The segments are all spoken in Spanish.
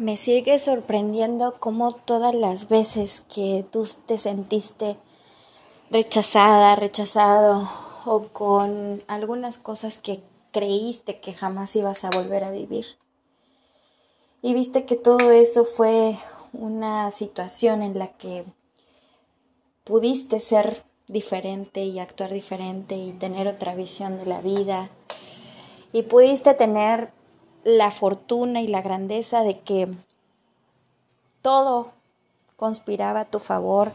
Me sigue sorprendiendo cómo todas las veces que tú te sentiste rechazada, rechazado o con algunas cosas que creíste que jamás ibas a volver a vivir. Y viste que todo eso fue una situación en la que pudiste ser diferente y actuar diferente y tener otra visión de la vida. Y pudiste tener la fortuna y la grandeza de que todo conspiraba a tu favor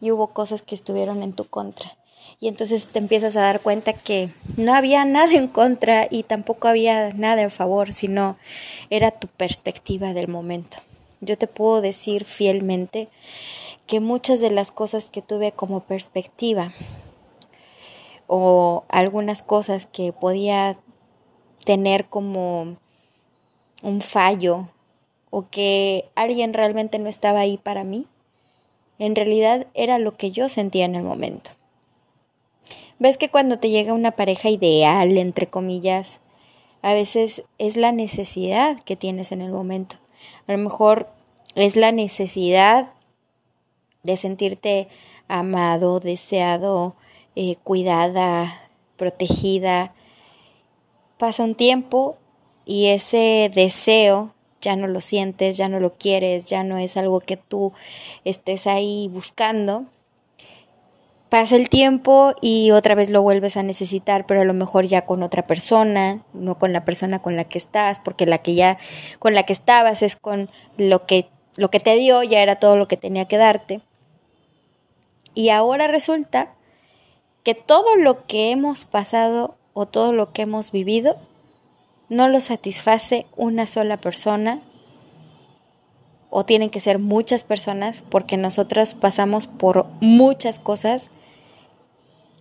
y hubo cosas que estuvieron en tu contra. Y entonces te empiezas a dar cuenta que no había nada en contra y tampoco había nada en favor, sino era tu perspectiva del momento. Yo te puedo decir fielmente que muchas de las cosas que tuve como perspectiva o algunas cosas que podía tener como un fallo o que alguien realmente no estaba ahí para mí, en realidad era lo que yo sentía en el momento. Ves que cuando te llega una pareja ideal, entre comillas, a veces es la necesidad que tienes en el momento. A lo mejor es la necesidad de sentirte amado, deseado, eh, cuidada, protegida. Pasa un tiempo y ese deseo ya no lo sientes, ya no lo quieres, ya no es algo que tú estés ahí buscando. Pasa el tiempo y otra vez lo vuelves a necesitar, pero a lo mejor ya con otra persona, no con la persona con la que estás, porque la que ya con la que estabas es con lo que lo que te dio ya era todo lo que tenía que darte. Y ahora resulta que todo lo que hemos pasado o todo lo que hemos vivido no lo satisface una sola persona o tienen que ser muchas personas porque nosotros pasamos por muchas cosas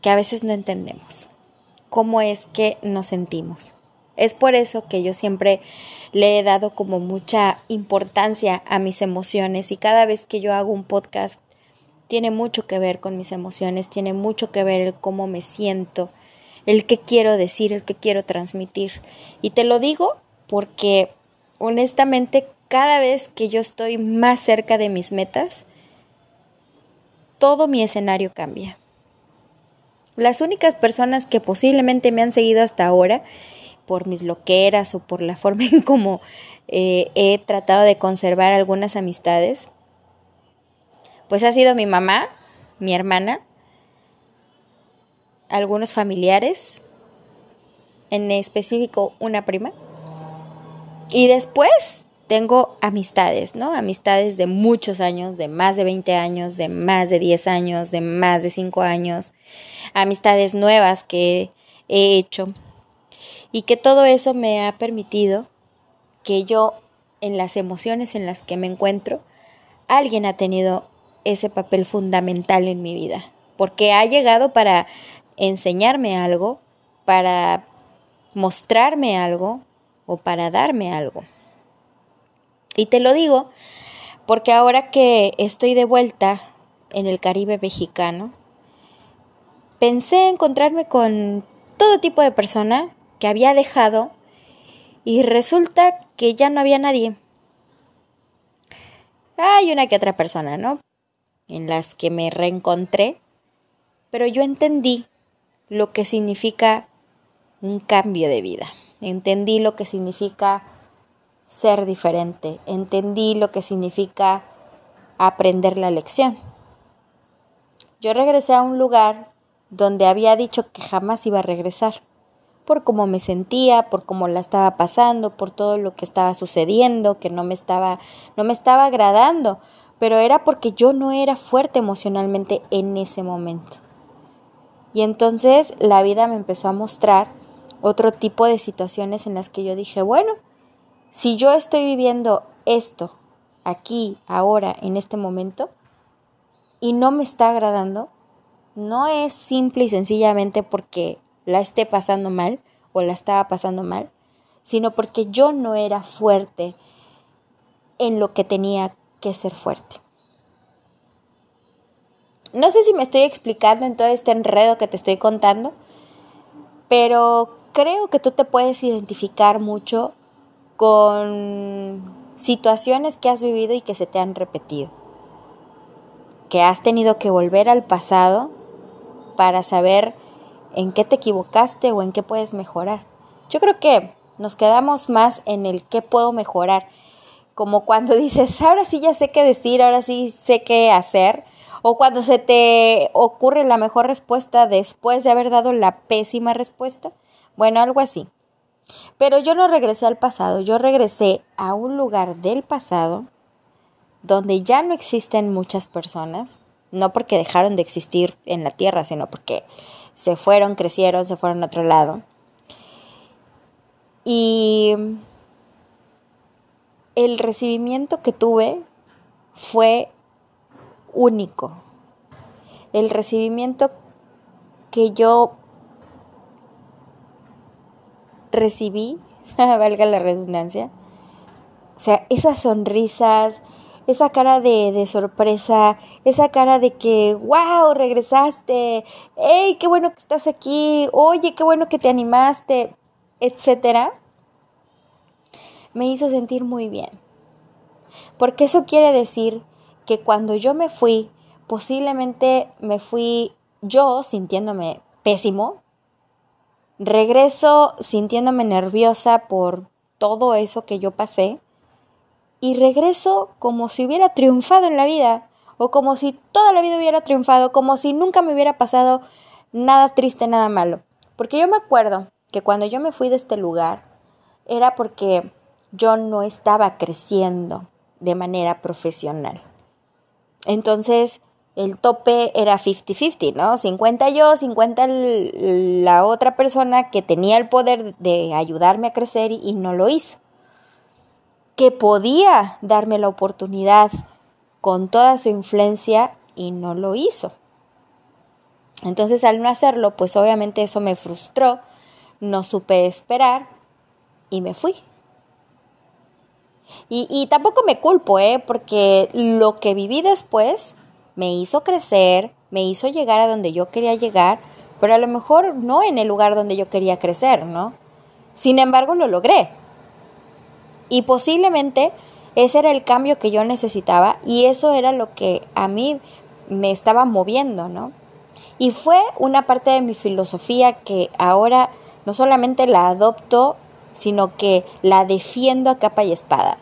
que a veces no entendemos. ¿Cómo es que nos sentimos? Es por eso que yo siempre le he dado como mucha importancia a mis emociones y cada vez que yo hago un podcast tiene mucho que ver con mis emociones, tiene mucho que ver el cómo me siento, el que quiero decir, el que quiero transmitir. Y te lo digo porque honestamente cada vez que yo estoy más cerca de mis metas, todo mi escenario cambia. Las únicas personas que posiblemente me han seguido hasta ahora, por mis loqueras o por la forma en cómo eh, he tratado de conservar algunas amistades, pues ha sido mi mamá, mi hermana, algunos familiares, en específico una prima. Y después tengo amistades, ¿no? Amistades de muchos años, de más de 20 años, de más de 10 años, de más de 5 años. Amistades nuevas que he hecho. Y que todo eso me ha permitido que yo, en las emociones en las que me encuentro, alguien ha tenido ese papel fundamental en mi vida. Porque ha llegado para enseñarme algo, para mostrarme algo o para darme algo. Y te lo digo porque ahora que estoy de vuelta en el Caribe mexicano, pensé encontrarme con todo tipo de persona que había dejado y resulta que ya no había nadie. Hay una que otra persona, ¿no? En las que me reencontré, pero yo entendí lo que significa un cambio de vida. Entendí lo que significa ser diferente. Entendí lo que significa aprender la lección. Yo regresé a un lugar donde había dicho que jamás iba a regresar, por cómo me sentía, por cómo la estaba pasando, por todo lo que estaba sucediendo, que no me estaba no me estaba agradando, pero era porque yo no era fuerte emocionalmente en ese momento. Y entonces la vida me empezó a mostrar otro tipo de situaciones en las que yo dije, bueno, si yo estoy viviendo esto aquí, ahora, en este momento, y no me está agradando, no es simple y sencillamente porque la esté pasando mal o la estaba pasando mal, sino porque yo no era fuerte en lo que tenía que ser fuerte. No sé si me estoy explicando en todo este enredo que te estoy contando, pero creo que tú te puedes identificar mucho con situaciones que has vivido y que se te han repetido. Que has tenido que volver al pasado para saber en qué te equivocaste o en qué puedes mejorar. Yo creo que nos quedamos más en el qué puedo mejorar. Como cuando dices, ahora sí ya sé qué decir, ahora sí sé qué hacer. O cuando se te ocurre la mejor respuesta después de haber dado la pésima respuesta. Bueno, algo así. Pero yo no regresé al pasado, yo regresé a un lugar del pasado donde ya no existen muchas personas, no porque dejaron de existir en la Tierra, sino porque se fueron, crecieron, se fueron a otro lado. Y el recibimiento que tuve fue único. El recibimiento que yo recibí, valga la redundancia, o sea, esas sonrisas, esa cara de, de, sorpresa, esa cara de que, wow, regresaste, hey, qué bueno que estás aquí, oye, qué bueno que te animaste, etcétera, me hizo sentir muy bien. Porque eso quiere decir que cuando yo me fui, posiblemente me fui yo sintiéndome pésimo, regreso sintiéndome nerviosa por todo eso que yo pasé y regreso como si hubiera triunfado en la vida o como si toda la vida hubiera triunfado, como si nunca me hubiera pasado nada triste, nada malo. Porque yo me acuerdo que cuando yo me fui de este lugar era porque yo no estaba creciendo de manera profesional. Entonces, el tope era 50-50, ¿no? 50 yo, 50 la otra persona que tenía el poder de ayudarme a crecer y no lo hizo. Que podía darme la oportunidad con toda su influencia y no lo hizo. Entonces al no hacerlo, pues obviamente eso me frustró, no supe esperar y me fui. Y, y tampoco me culpo, ¿eh? Porque lo que viví después me hizo crecer, me hizo llegar a donde yo quería llegar, pero a lo mejor no en el lugar donde yo quería crecer, ¿no? Sin embargo, lo logré. Y posiblemente ese era el cambio que yo necesitaba y eso era lo que a mí me estaba moviendo, ¿no? Y fue una parte de mi filosofía que ahora no solamente la adopto, sino que la defiendo a capa y espada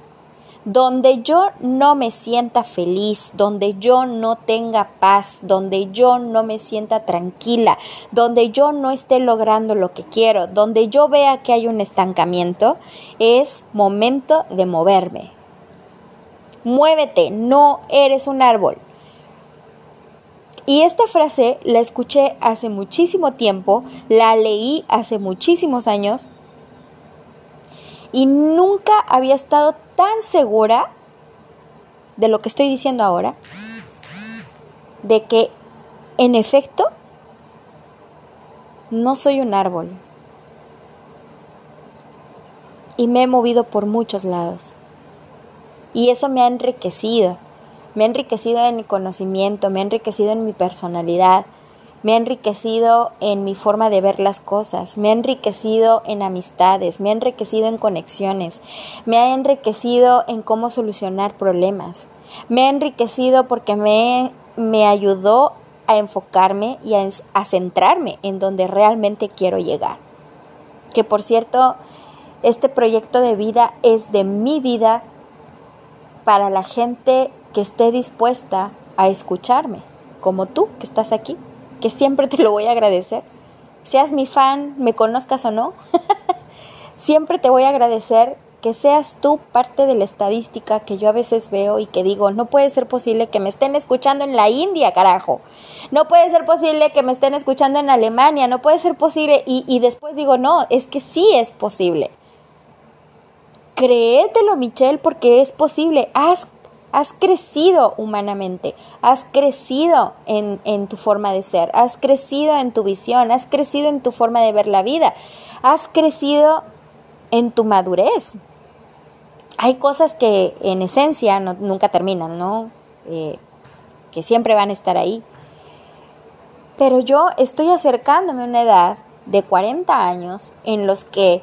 donde yo no me sienta feliz, donde yo no tenga paz, donde yo no me sienta tranquila, donde yo no esté logrando lo que quiero, donde yo vea que hay un estancamiento, es momento de moverme. Muévete, no eres un árbol. Y esta frase la escuché hace muchísimo tiempo, la leí hace muchísimos años y nunca había estado tan segura de lo que estoy diciendo ahora, de que en efecto no soy un árbol y me he movido por muchos lados. Y eso me ha enriquecido, me ha enriquecido en mi conocimiento, me ha enriquecido en mi personalidad, me ha enriquecido en mi forma de ver las cosas, me ha enriquecido en amistades, me ha enriquecido en conexiones, me ha enriquecido en cómo solucionar problemas, me ha enriquecido porque me, me ayudó a enfocarme y a, a centrarme en donde realmente quiero llegar. Que por cierto, este proyecto de vida es de mi vida para la gente que esté dispuesta a escucharme, como tú que estás aquí que siempre te lo voy a agradecer. Seas mi fan, me conozcas o no, siempre te voy a agradecer que seas tú parte de la estadística que yo a veces veo y que digo, no puede ser posible que me estén escuchando en la India, carajo. No puede ser posible que me estén escuchando en Alemania, no puede ser posible. Y, y después digo, no, es que sí es posible. Créetelo, Michelle, porque es posible. Haz Has crecido humanamente, has crecido en, en, tu forma de ser, has crecido en tu visión, has crecido en tu forma de ver la vida, has crecido en tu madurez. Hay cosas que en esencia nunca terminan, ¿no? Eh, que siempre van a estar ahí. Pero yo estoy acercándome a una edad de 40 años en los que,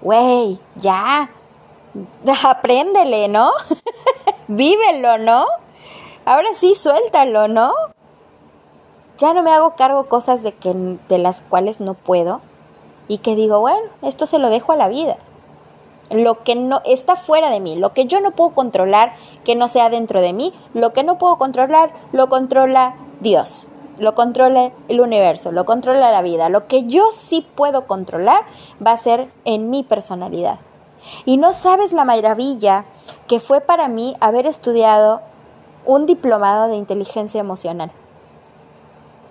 güey, ya, apréndele, ¿no? Vívelo, ¿no? Ahora sí, suéltalo, ¿no? Ya no me hago cargo cosas de, que, de las cuales no puedo y que digo, bueno, esto se lo dejo a la vida. Lo que no está fuera de mí, lo que yo no puedo controlar, que no sea dentro de mí, lo que no puedo controlar, lo controla Dios, lo controla el universo, lo controla la vida. Lo que yo sí puedo controlar va a ser en mi personalidad. Y no sabes la maravilla que fue para mí haber estudiado un diplomado de inteligencia emocional.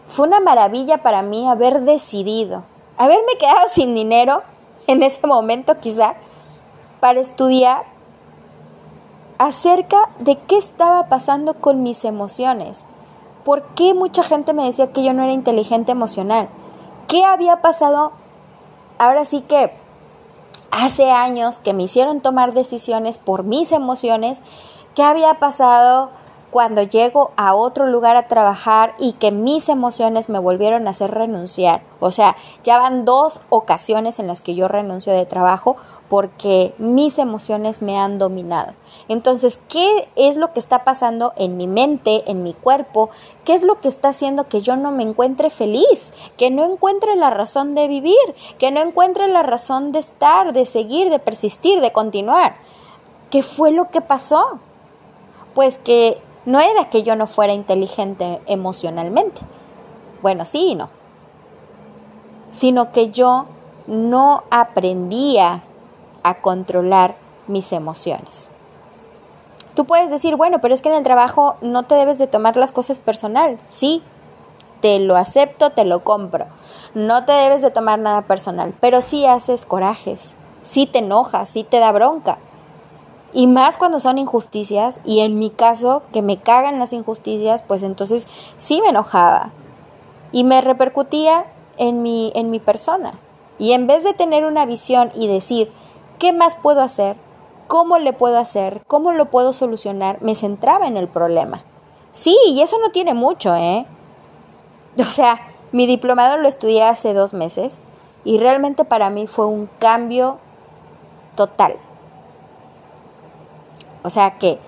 Fue una maravilla para mí haber decidido, haberme quedado sin dinero en ese momento quizá, para estudiar acerca de qué estaba pasando con mis emociones. ¿Por qué mucha gente me decía que yo no era inteligente emocional? ¿Qué había pasado? Ahora sí que hace años que me hicieron tomar decisiones por mis emociones, ¿qué había pasado cuando llego a otro lugar a trabajar y que mis emociones me volvieron a hacer renunciar? O sea, ya van dos ocasiones en las que yo renuncio de trabajo porque mis emociones me han dominado. Entonces, ¿qué es lo que está pasando en mi mente, en mi cuerpo? ¿Qué es lo que está haciendo que yo no me encuentre feliz? Que no encuentre la razón de vivir, que no encuentre la razón de estar, de seguir, de persistir, de continuar. ¿Qué fue lo que pasó? Pues que no era que yo no fuera inteligente emocionalmente. Bueno, sí y no. Sino que yo no aprendía a controlar mis emociones. Tú puedes decir, bueno, pero es que en el trabajo no te debes de tomar las cosas personal. Sí, te lo acepto, te lo compro. No te debes de tomar nada personal, pero sí haces corajes, sí te enojas, sí te da bronca. Y más cuando son injusticias, y en mi caso, que me cagan las injusticias, pues entonces sí me enojaba. Y me repercutía en mi, en mi persona. Y en vez de tener una visión y decir, ¿Qué más puedo hacer? ¿Cómo le puedo hacer? ¿Cómo lo puedo solucionar? Me centraba en el problema. Sí, y eso no tiene mucho, ¿eh? O sea, mi diplomado lo estudié hace dos meses y realmente para mí fue un cambio total. O sea que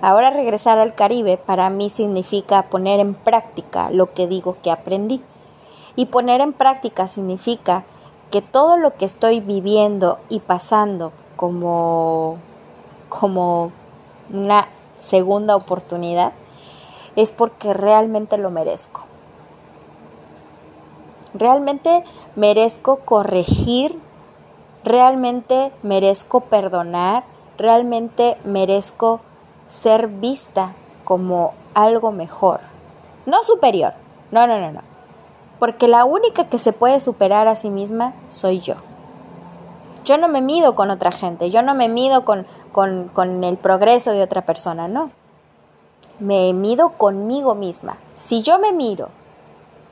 ahora regresar al Caribe para mí significa poner en práctica lo que digo que aprendí. Y poner en práctica significa que todo lo que estoy viviendo y pasando como, como una segunda oportunidad es porque realmente lo merezco. Realmente merezco corregir, realmente merezco perdonar, realmente merezco ser vista como algo mejor, no superior, no, no, no, no, porque la única que se puede superar a sí misma soy yo. Yo no me mido con otra gente, yo no me mido con, con, el progreso de otra persona, no. Me mido conmigo misma. Si yo me miro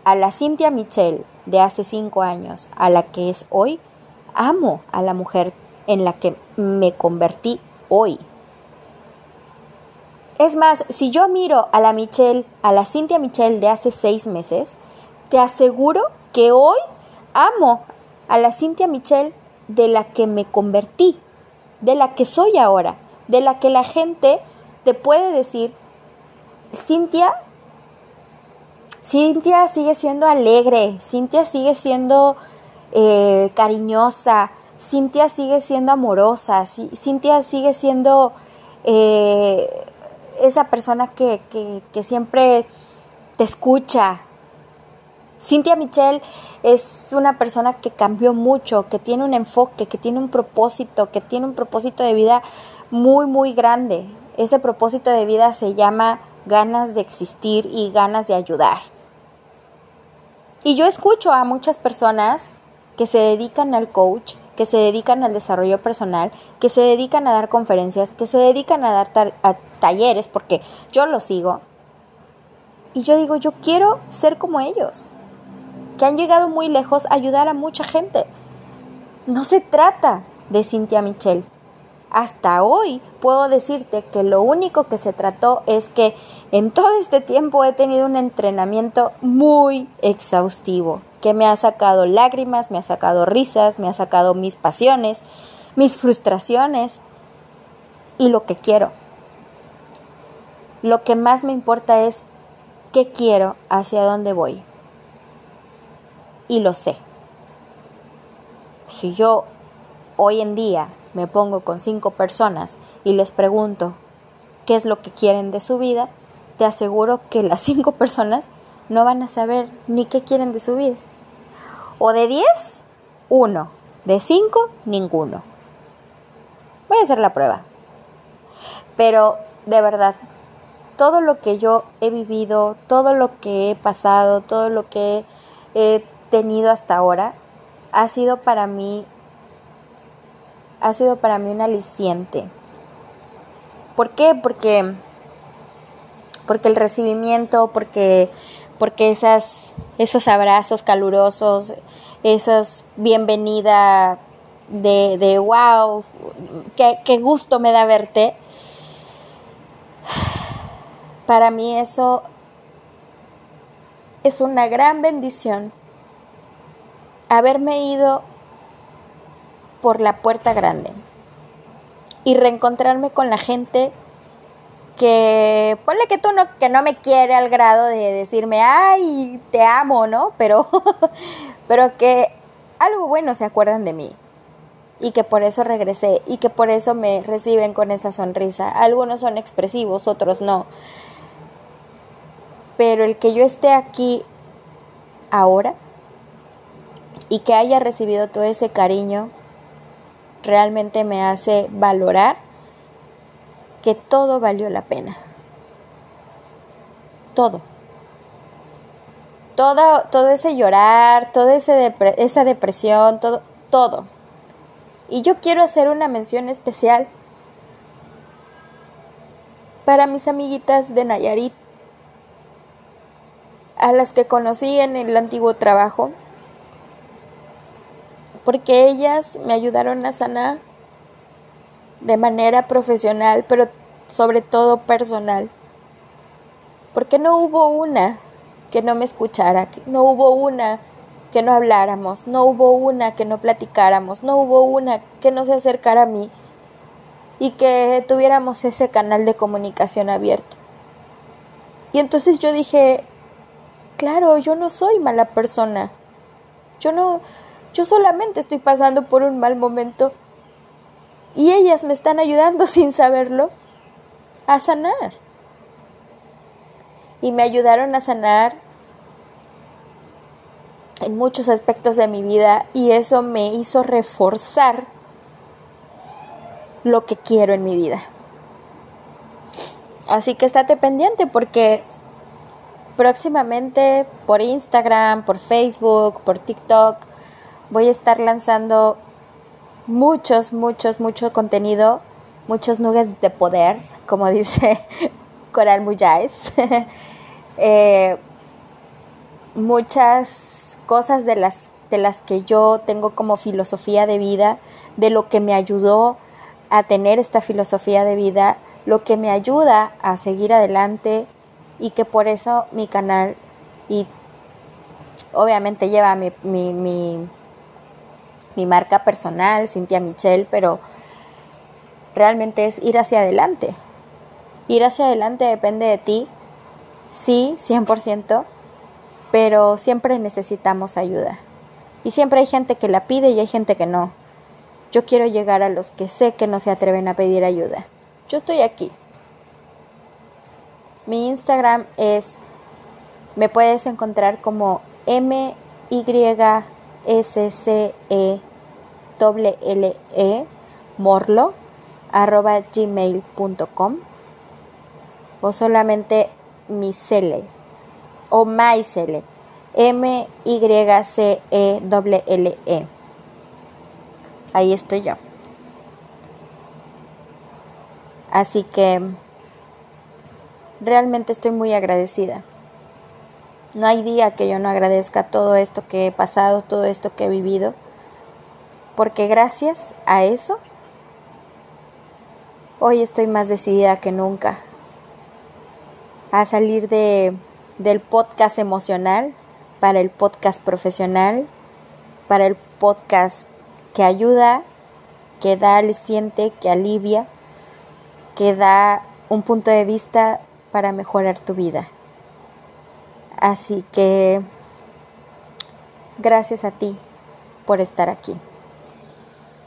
a la Cynthia Michelle de hace cinco años, a la que es hoy, amo a la mujer en la que me convertí hoy. Es más, si yo miro a la Michelle, a la Cynthia Michelle de hace seis meses, te aseguro que hoy amo a la Cintia Michelle de la que me convertí, de la que soy ahora, de la que la gente te puede decir, Cintia, Cintia sigue siendo alegre, Cintia sigue siendo eh, cariñosa, Cintia sigue siendo amorosa, Cintia sigue siendo eh, esa persona que, que siempre te escucha, Cintia Michelle es una persona que cambió mucho, que tiene un enfoque, que tiene un propósito, que tiene un propósito de vida muy, muy grande. Ese propósito de vida se llama ganas de existir y ganas de ayudar. Y yo escucho a muchas personas que se dedican al coach, que se dedican al desarrollo personal, que se dedican a dar conferencias, que se dedican a dar talleres, porque yo los sigo. Y yo digo, yo quiero ser como ellos que han llegado muy lejos a ayudar a mucha gente. No se trata de Cynthia Michelle. Hasta hoy puedo decirte que lo único que se trató es que en todo este tiempo he tenido un entrenamiento muy exhaustivo, que me ha sacado lágrimas, me ha sacado risas, me ha sacado mis pasiones, mis frustraciones y lo que quiero. Lo que más me importa es qué quiero, hacia dónde voy. Y lo sé. Si yo hoy en día me pongo con cinco personas y les pregunto qué es lo que quieren de su vida, te aseguro que las cinco personas no van a saber ni qué quieren de su vida. O de diez, uno. De cinco, ninguno. Voy a hacer la prueba. Pero de verdad, todo lo que yo he vivido, todo lo que he pasado, todo lo que he tenido hasta ahora, ha sido para mí, ha sido para mí un aliciente. ¿Por qué? Porque, porque el recibimiento, porque, porque esos abrazos calurosos, esos bienvenida de, wow, qué gusto me da verte. Para mí eso es una gran bendición haberme ido por la puerta grande y reencontrarme con la gente que ponle que tú no que no me quiere al grado de decirme ay te amo no pero pero que algo bueno se acuerdan de mí y que por eso regresé y que por eso me reciben con esa sonrisa. Algunos son expresivos otros no. Pero el que yo esté aquí ahora y que haya recibido todo ese cariño realmente me hace valorar que todo valió la pena. Todo. Todo, todo ese llorar, toda ese esa depresión, todo, todo. Y yo quiero hacer una mención especial para mis amiguitas de Nayarit, a las que conocí en el antiguo trabajo, porque ellas me ayudaron a sanar de manera profesional, pero sobre todo personal. Porque no hubo una que no me escuchara, no hubo una que no habláramos, no hubo una que no platicáramos, no hubo una que no se acercara a mí y que tuviéramos ese canal de comunicación abierto. Y entonces yo dije, claro, yo no soy mala persona. Yo no, yo solamente estoy pasando por un mal momento y ellas me están ayudando sin saberlo a sanar. Y me ayudaron a sanar en muchos aspectos de mi vida y eso me hizo reforzar lo que quiero en mi vida. Así que estate pendiente porque próximamente por Instagram, por Facebook, por TikTok, voy a estar lanzando muchos, muchos, mucho contenido, muchos nuggets de poder, como dice Coral Muyáez. Eh, muchas cosas de las, de las que yo tengo como filosofía de vida, de lo que me ayudó a tener esta filosofía de vida, lo que me ayuda a seguir adelante y que por eso mi canal y obviamente lleva mi, mi, mi mi marca personal, Cintia Michelle, pero realmente es ir hacia adelante. Ir hacia adelante depende de ti, sí, 100%, pero siempre necesitamos ayuda. Y siempre hay gente que la pide y hay gente que no. Yo quiero llegar a los que sé que no se atreven a pedir ayuda. Yo estoy aquí. Mi Instagram es, me puedes encontrar como M Y s e l e morlo arroba gmail.com o solamente mi cele o mycele m y c e l l e. Ahí estoy yo. Así que realmente estoy muy agradecida. No hay día que yo no agradezca todo esto que he pasado, todo esto que he vivido, porque gracias a eso, hoy estoy más decidida que nunca a salir de, del podcast emocional para el podcast profesional, para el podcast que ayuda, que da aliciente, que alivia, que da un punto de vista para mejorar tu vida. Así que gracias a ti por estar aquí.